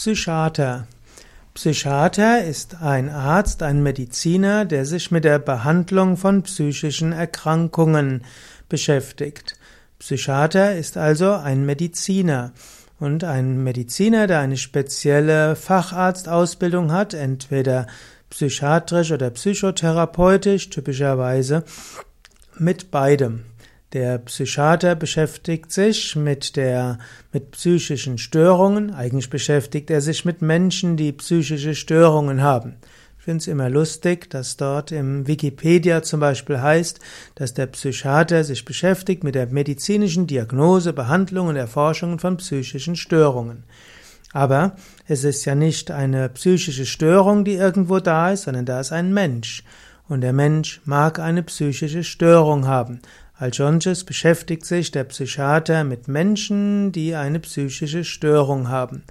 Psychiater. Psychiater ist ein Arzt, ein Mediziner, der sich mit der Behandlung von psychischen Erkrankungen beschäftigt. Psychiater ist also ein Mediziner. Und ein Mediziner, der eine spezielle Facharztausbildung hat, entweder psychiatrisch oder psychotherapeutisch, typischerweise mit beidem. Der Psychiater beschäftigt sich mit der, mit psychischen Störungen. Eigentlich beschäftigt er sich mit Menschen, die psychische Störungen haben. Ich finde es immer lustig, dass dort im Wikipedia zum Beispiel heißt, dass der Psychiater sich beschäftigt mit der medizinischen Diagnose, Behandlung und Erforschung von psychischen Störungen. Aber es ist ja nicht eine psychische Störung, die irgendwo da ist, sondern da ist ein Mensch. Und der Mensch mag eine psychische Störung haben. Als solches beschäftigt sich der Psychiater mit Menschen, die eine psychische Störung haben.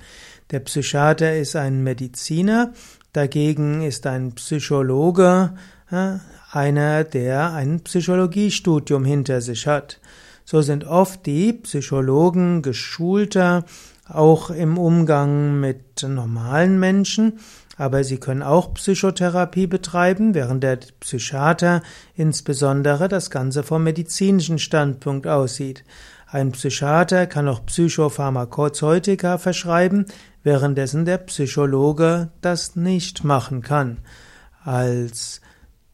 Der Psychiater ist ein Mediziner, dagegen ist ein Psychologe äh, einer, der ein Psychologiestudium hinter sich hat. So sind oft die Psychologen geschulter, auch im Umgang mit normalen Menschen, aber sie können auch Psychotherapie betreiben, während der Psychiater insbesondere das Ganze vom medizinischen Standpunkt aussieht. Ein Psychiater kann auch Psychopharmakozeutika verschreiben, währenddessen der Psychologe das nicht machen kann. Als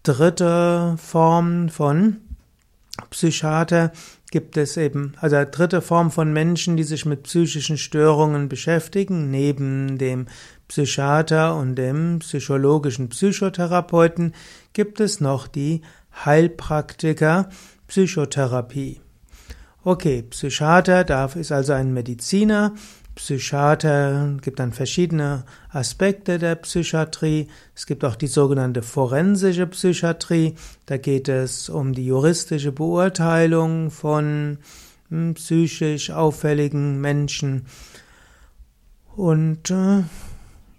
dritte Form von Psychiater gibt es eben, also dritte Form von Menschen, die sich mit psychischen Störungen beschäftigen, neben dem Psychiater und dem psychologischen Psychotherapeuten gibt es noch die Heilpraktiker Psychotherapie. Okay, Psychiater darf ist also ein Mediziner. Psychiater gibt dann verschiedene Aspekte der Psychiatrie. Es gibt auch die sogenannte forensische Psychiatrie. Da geht es um die juristische Beurteilung von hm, psychisch auffälligen Menschen. Und äh,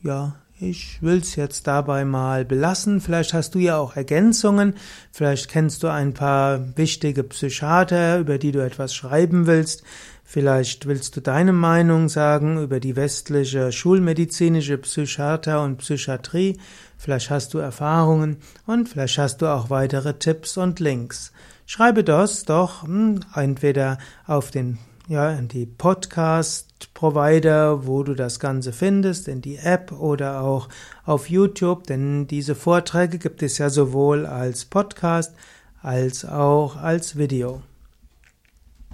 ja, ich will's jetzt dabei mal belassen. Vielleicht hast du ja auch Ergänzungen. Vielleicht kennst du ein paar wichtige Psychiater, über die du etwas schreiben willst. Vielleicht willst du deine Meinung sagen über die westliche schulmedizinische Psychiater und Psychiatrie. Vielleicht hast du Erfahrungen und vielleicht hast du auch weitere Tipps und Links. Schreibe das doch hm, entweder auf den ja, in die Podcast-Provider, wo du das Ganze findest, in die App oder auch auf YouTube, denn diese Vorträge gibt es ja sowohl als Podcast als auch als Video.